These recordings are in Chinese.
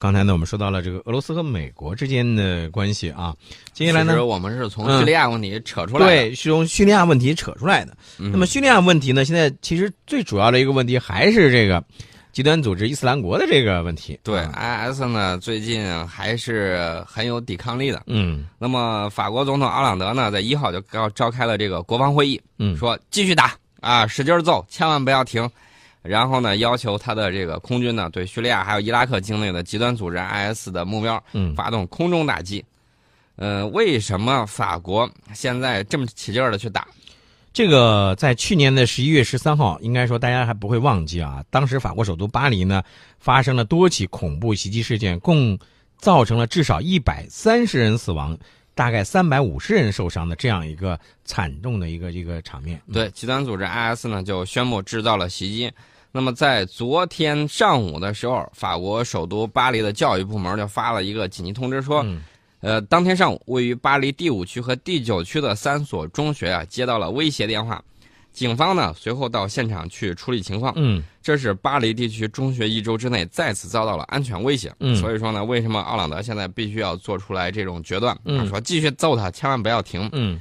刚才呢，我们说到了这个俄罗斯和美国之间的关系啊。接下来呢，我们是从叙利亚问题扯出来的，对，是从叙利亚问题扯出来的。那么叙利亚问题呢，现在其实最主要的一个问题还是这个极端组织伊斯兰国的这个问题。对，IS 呢最近还是很有抵抗力的。嗯。那么法国总统奥朗德呢，在一号就召召开了这个国防会议，嗯，说继续打啊，使劲揍，千万不要停。然后呢，要求他的这个空军呢，对叙利亚还有伊拉克境内的极端组织 IS 的目标，嗯，发动空中打击。呃，为什么法国现在这么起劲儿的去打？这个在去年的十一月十三号，应该说大家还不会忘记啊。当时法国首都巴黎呢，发生了多起恐怖袭击事件，共造成了至少一百三十人死亡。大概三百五十人受伤的这样一个惨重的一个一个场面。对，极端组织 IS 呢就宣布制造了袭击。那么在昨天上午的时候，法国首都巴黎的教育部门就发了一个紧急通知，说，呃，当天上午位于巴黎第五区和第九区的三所中学啊接到了威胁电话。警方呢随后到现场去处理情况。嗯，这是巴黎地区中学一周之内再次遭到了安全威胁。嗯，所以说呢，为什么奥朗德现在必须要做出来这种决断？嗯，说继续揍他，千万不要停。嗯，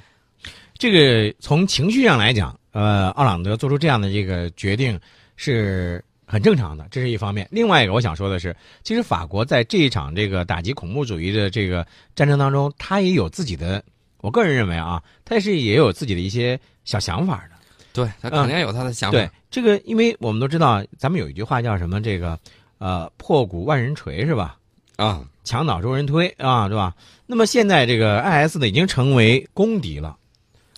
这个从情绪上来讲，呃，奥朗德做出这样的这个决定是很正常的，这是一方面。另外一个，我想说的是，其实法国在这一场这个打击恐怖主义的这个战争当中，他也有自己的，我个人认为啊，他是也有自己的一些小想法的。对他肯定有他的想法。对这个，因为我们都知道，咱们有一句话叫什么？这个，呃，破鼓万人锤是吧？啊，墙倒众人推啊，对吧？那么现在这个 IS 呢，已经成为公敌了，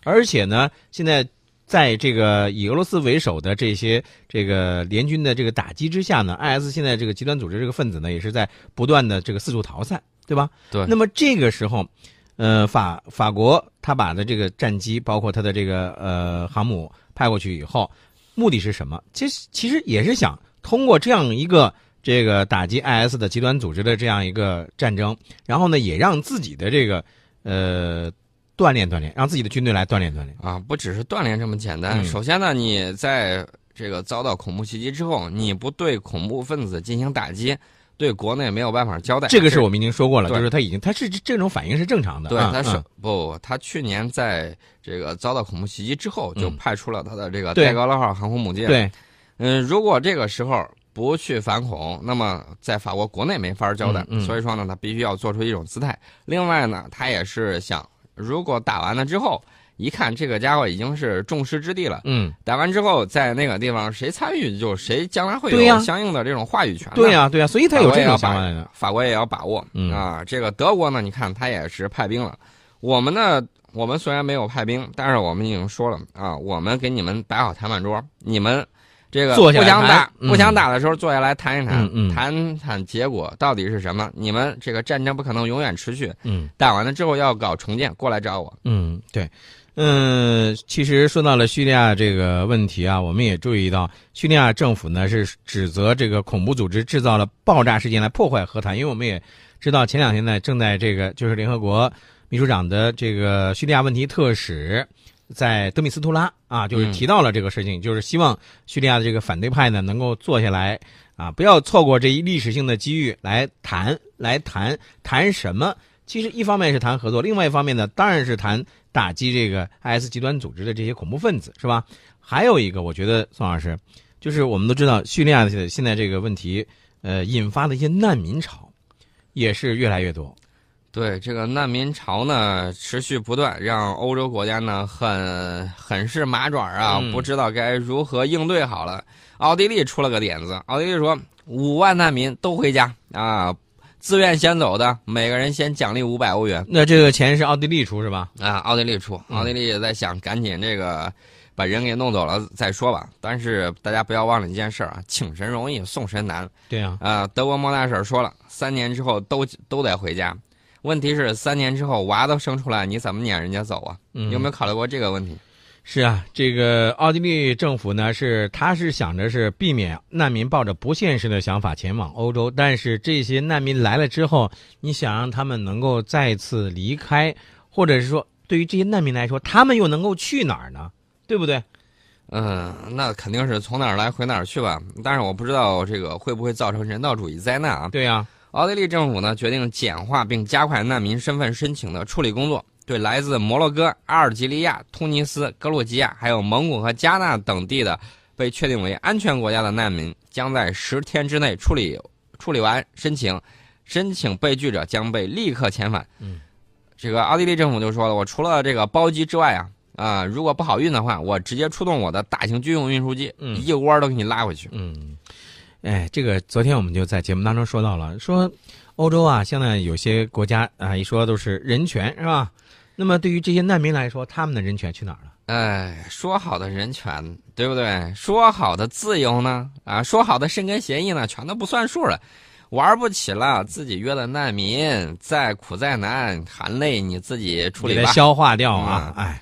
而且呢，现在在这个以俄罗斯为首的这些这个联军的这个打击之下呢，IS 现在这个极端组织这个分子呢，也是在不断的这个四处逃散，对吧？对。那么这个时候，呃，法法国他把的这个战机，包括他的这个呃航母。派过去以后，目的是什么？其实其实也是想通过这样一个这个打击 IS 的极端组织的这样一个战争，然后呢，也让自己的这个呃锻炼锻炼，让自己的军队来锻炼锻炼啊！不只是锻炼这么简单。首先呢，你在这个遭到恐怖袭击之后，你不对恐怖分子进行打击。对国内没有办法交代，这个是我们已经说过了，就是他已经他是这种反应是正常的。对，他是不，他去年在这个遭到恐怖袭击之后，就派出了他的这个戴高乐号航空母舰。对，嗯，如果这个时候不去反恐，那么在法国国内没法交代。所以说呢，他必须要做出一种姿态。另外呢，他也是想，如果打完了之后。一看这个家伙已经是众矢之的了，嗯，打完之后在那个地方谁参与就谁将来会有相应的这种话语权。对呀，对呀，所以他有这种想法。法国也要把握啊，这个德国呢，你看他也是派兵了。我们呢，我们虽然没有派兵，但是我们已经说了啊，我们给你们摆好谈判桌，你们这个不想打不想打的时候坐下来谈一谈，谈谈结果到底是什么？你们这个战争不可能永远持续，嗯，打完了之后要搞重建，过来找我。嗯，对。嗯，其实说到了叙利亚这个问题啊，我们也注意到，叙利亚政府呢是指责这个恐怖组织制造了爆炸事件来破坏和谈。因为我们也知道，前两天呢正在这个就是联合国秘书长的这个叙利亚问题特使在德米斯图拉啊，就是提到了这个事情，就是希望叙利亚的这个反对派呢能够坐下来啊，不要错过这一历史性的机遇来谈，来谈谈什么？其实一方面是谈合作，另外一方面呢，当然是谈。打击这个 IS 极端组织的这些恐怖分子是吧？还有一个，我觉得宋老师，就是我们都知道叙利亚的现在这个问题，呃，引发的一些难民潮，也是越来越多。对这个难民潮呢，持续不断，让欧洲国家呢很很是麻爪啊，不知道该如何应对好了。奥地利出了个点子，奥地利说五万难民都回家啊。自愿先走的，每个人先奖励五百欧元。那这个钱是奥地利出是吧？啊，奥地利出。奥地利也在想赶紧这个把人给弄走了再说吧。但是大家不要忘了一件事啊，请神容易送神难。对呀。啊，德国莫大婶说了，三年之后都都得回家。问题是三年之后娃都生出来，你怎么撵人家走啊？有没有考虑过这个问题？是啊，这个奥地利政府呢，是他是想着是避免难民抱着不现实的想法前往欧洲，但是这些难民来了之后，你想让他们能够再次离开，或者是说，对于这些难民来说，他们又能够去哪儿呢？对不对？嗯，那肯定是从哪儿来回哪儿去吧。但是我不知道这个会不会造成人道主义灾难啊？对呀，奥地利政府呢决定简化并加快难民身份申请的处理工作，对来自摩洛哥、阿尔及利亚、突尼斯、格鲁吉亚，还有蒙古和加纳等地的被确定为安全国家的难民，将在十天之内处理处理完申请，申请被拒者将被立刻遣返。嗯，这个奥地利政府就说了，我除了这个包机之外啊。啊，如果不好运的话，我直接出动我的大型军用运输机，嗯一窝儿都给你拉回去。嗯，哎，这个昨天我们就在节目当中说到了，说欧洲啊，现在有些国家啊，一说都是人权是吧？那么对于这些难民来说，他们的人权去哪儿了？哎，说好的人权，对不对？说好的自由呢？啊，说好的申根协议呢？全都不算数了，玩不起了。自己约的难民，再苦再难，含泪你自己处理吧。消化掉啊！嗯哎，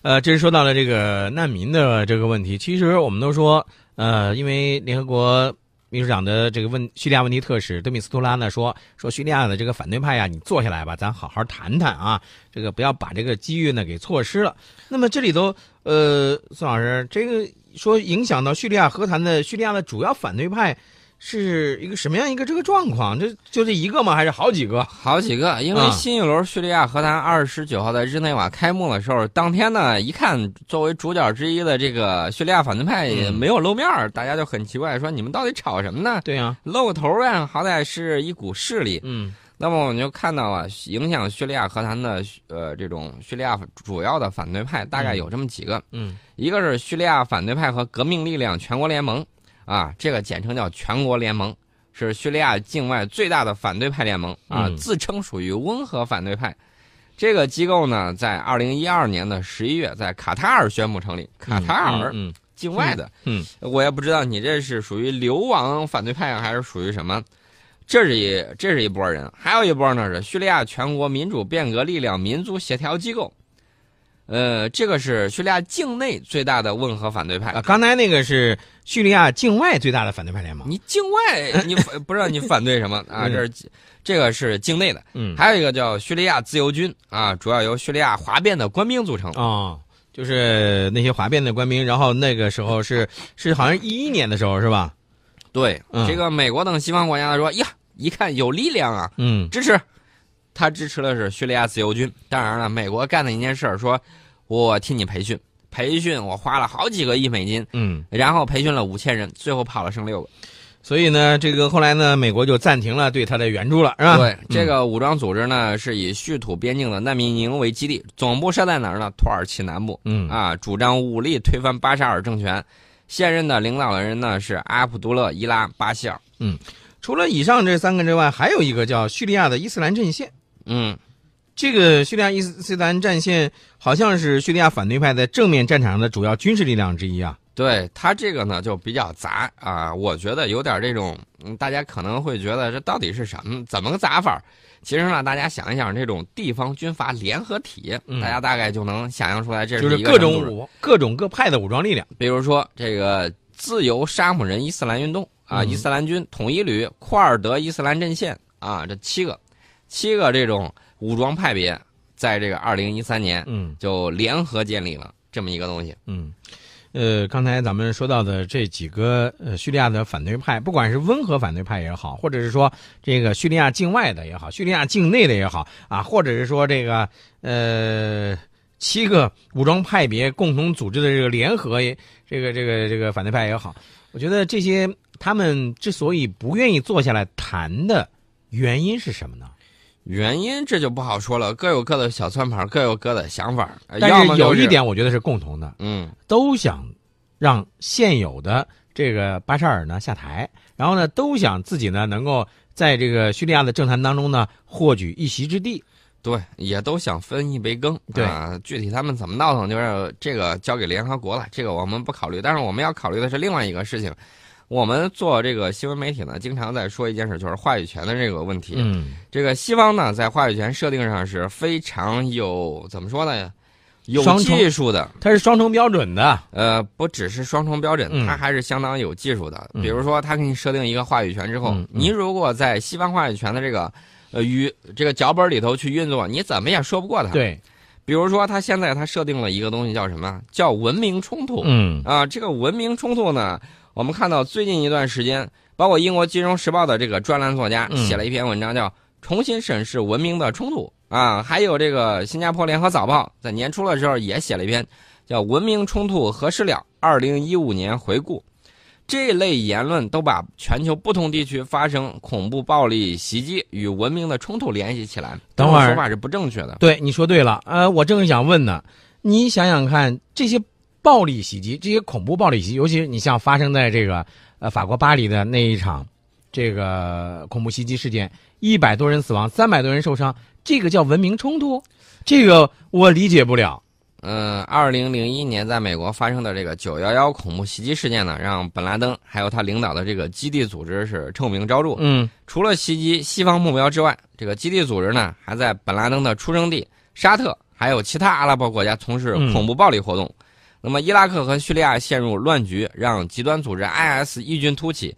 呃，这是说到了这个难民的这个问题。其实我们都说，呃，因为联合国秘书长的这个问叙利亚问题特使德米斯图拉呢说，说叙利亚的这个反对派呀，你坐下来吧，咱好好谈谈啊，这个不要把这个机遇呢给错失了。那么这里头，呃，宋老师，这个说影响到叙利亚和谈的叙利亚的主要反对派。是一个什么样一个这个状况？这就这一个吗？还是好几个？好几个，因为啊新一轮叙利亚和谈二十九号在日内瓦开幕的时候，当天呢，一看作为主角之一的这个叙利亚反对派也没有露面儿，大家就很奇怪，说你们到底吵什么呢？对呀、露个头儿呗，好歹是一股势力。嗯那么我们就看到了，影响叙利亚和谈的呃这种叙利亚主要的反对派大概有这么几个，嗯一个是叙利亚反对派和革命力量全国联盟，啊，这个简称叫全国联盟，是叙利亚境外最大的反对派联盟啊，嗯。自称属于温和反对派。这个机构呢，在二零一二年的十一月在卡塔尔宣布成立，卡塔尔嗯境外的，嗯。我也不知道你这是属于流亡反对派啊，还是属于什么？这是一这是一波人，还有一波呢是叙利亚全国民主变革力量民族协调机构，呃，这个是叙利亚境内最大的温和反对派。啊，刚才那个是叙利亚境外最大的反对派联盟。你境外你反不知道你反对什么啊？嗯这是这个是境内的，嗯还有一个叫叙利亚自由军啊，主要由叙利亚哗变的官兵组成。哦，就是那些哗变的官兵，然后那个时候是是好像一一年的时候是吧？对，嗯这个美国等西方国家说呀，一看有力量啊，嗯支持，他支持的是叙利亚自由军。当然了，美国干的一件事儿，说我替你培训，培训我花了好几个亿美金，嗯，然后培训了五千人，最后跑了剩六个。所以呢，这个后来呢，美国就暂停了对他的援助了，是吧？对，这个武装组织呢是以叙土边境的难民营为基地，总部设在哪儿呢？土耳其南部。嗯啊，主张武力推翻巴沙尔政权。现任的领导的人呢是阿卜杜勒·伊拉·巴希尔。嗯除了以上这三个之外，还有一个叫叙利亚的伊斯兰阵线。嗯，这个叙利亚伊斯兰战线好像是叙利亚反对派在正面战场上的主要军事力量之一啊。对他这个呢就比较杂啊，我觉得有点这种，嗯大家可能会觉得这到底是什么，怎么个杂法？其实呢，大家想一想，这种地方军阀联合体，嗯大家大概就能想象出来，这就是各种武、各种各派的武装力量。比如说这个自由沙姆人伊斯兰运动啊，嗯伊斯兰军统一旅、库尔德伊斯兰阵线啊，这七个七个这种武装派别，在这个二零一三年嗯就联合建立了这么一个东西。嗯，呃，刚才咱们说到的这几个呃叙利亚的反对派，不管是温和反对派也好，或者是说这个叙利亚境外的也好，叙利亚境内的也好啊，或者是说这个呃七个武装派别共同组织的这个联合也这个这个这个反对派也好，我觉得这些他们之所以不愿意坐下来谈的原因是什么呢？原因这就不好说了，各有各的小算盘，各有各的想法。但是有一点我觉得是共同的，嗯，都想让现有的这个巴沙尔呢下台，然后呢都想自己呢能够在这个叙利亚的政坛当中呢获取一席之地。对，也都想分一杯羹。对啊，具体他们怎么闹腾，就是这个交给联合国了，这个我们不考虑。但是我们要考虑的是另外一个事情。我们做这个新闻媒体呢，经常在说一件事，就是话语权的这个问题。嗯这个西方呢，在话语权设定上是非常有怎么说呢？有技术的，它是双重标准的。呃，不只是双重标准，嗯它还是相当有技术的。嗯比如说，他给你设定一个话语权之后，你如果在西方话语权的这个呃语这个脚本里头去运作，你怎么也说不过他。，对，比如说，他现在他设定了一个东西叫什么？叫文明冲突。嗯啊，这个文明冲突呢，我们看到最近一段时间，包括英国《金融时报》的这个专栏作家写了一篇文章，叫《重新审视文明的冲突》啊，还有这个新加坡联合早报在年初的时候也写了一篇，叫《文明冲突何时了？二零一五年回顾》。这类言论都把全球不同地区发生恐怖暴力袭击与文明的冲突联系起来，等会儿说法是不正确的。对，你说对了。呃，我正想问呢，你想想看，这些暴力袭击，这些恐怖暴力袭击，尤其你像发生在这个呃法国巴黎的那一场这个恐怖袭击事件，一百多人死亡，三百多人受伤，这个叫文明冲突？这个我理解不了。嗯，二零零一年在美国发生的这个九幺幺恐怖袭击事件呢，让本拉登还有他领导的这个基地组织是臭名昭著。嗯，除了袭击西方目标之外，这个基地组织呢，还在本拉登的出生地沙特还有其他阿拉伯国家从事恐怖暴力活动。那么，伊拉克和叙利亚陷入乱局，让极端组织 IS 异军突起。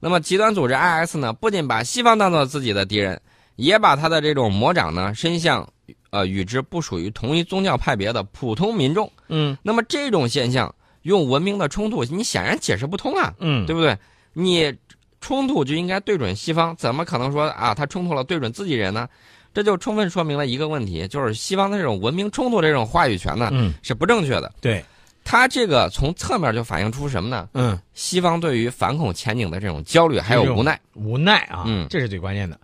那么，极端组织 IS 呢，不仅把西方当做自己的敌人，也把他的这种魔掌呢伸向。呃，与之不属于同一宗教派别的普通民众，嗯，那么这种现象用文明的冲突，你显然解释不通啊，嗯，对不对？你冲突就应该对准西方，怎么可能说啊，他冲突了对准自己人呢？这就充分说明了一个问题，就是西方的这种文明冲突这种话语权呢，嗯，是不正确的。对，他这个从侧面就反映出什么呢？嗯，西方对于反恐前景的这种焦虑还有无奈，无奈啊，嗯，这是最关键的。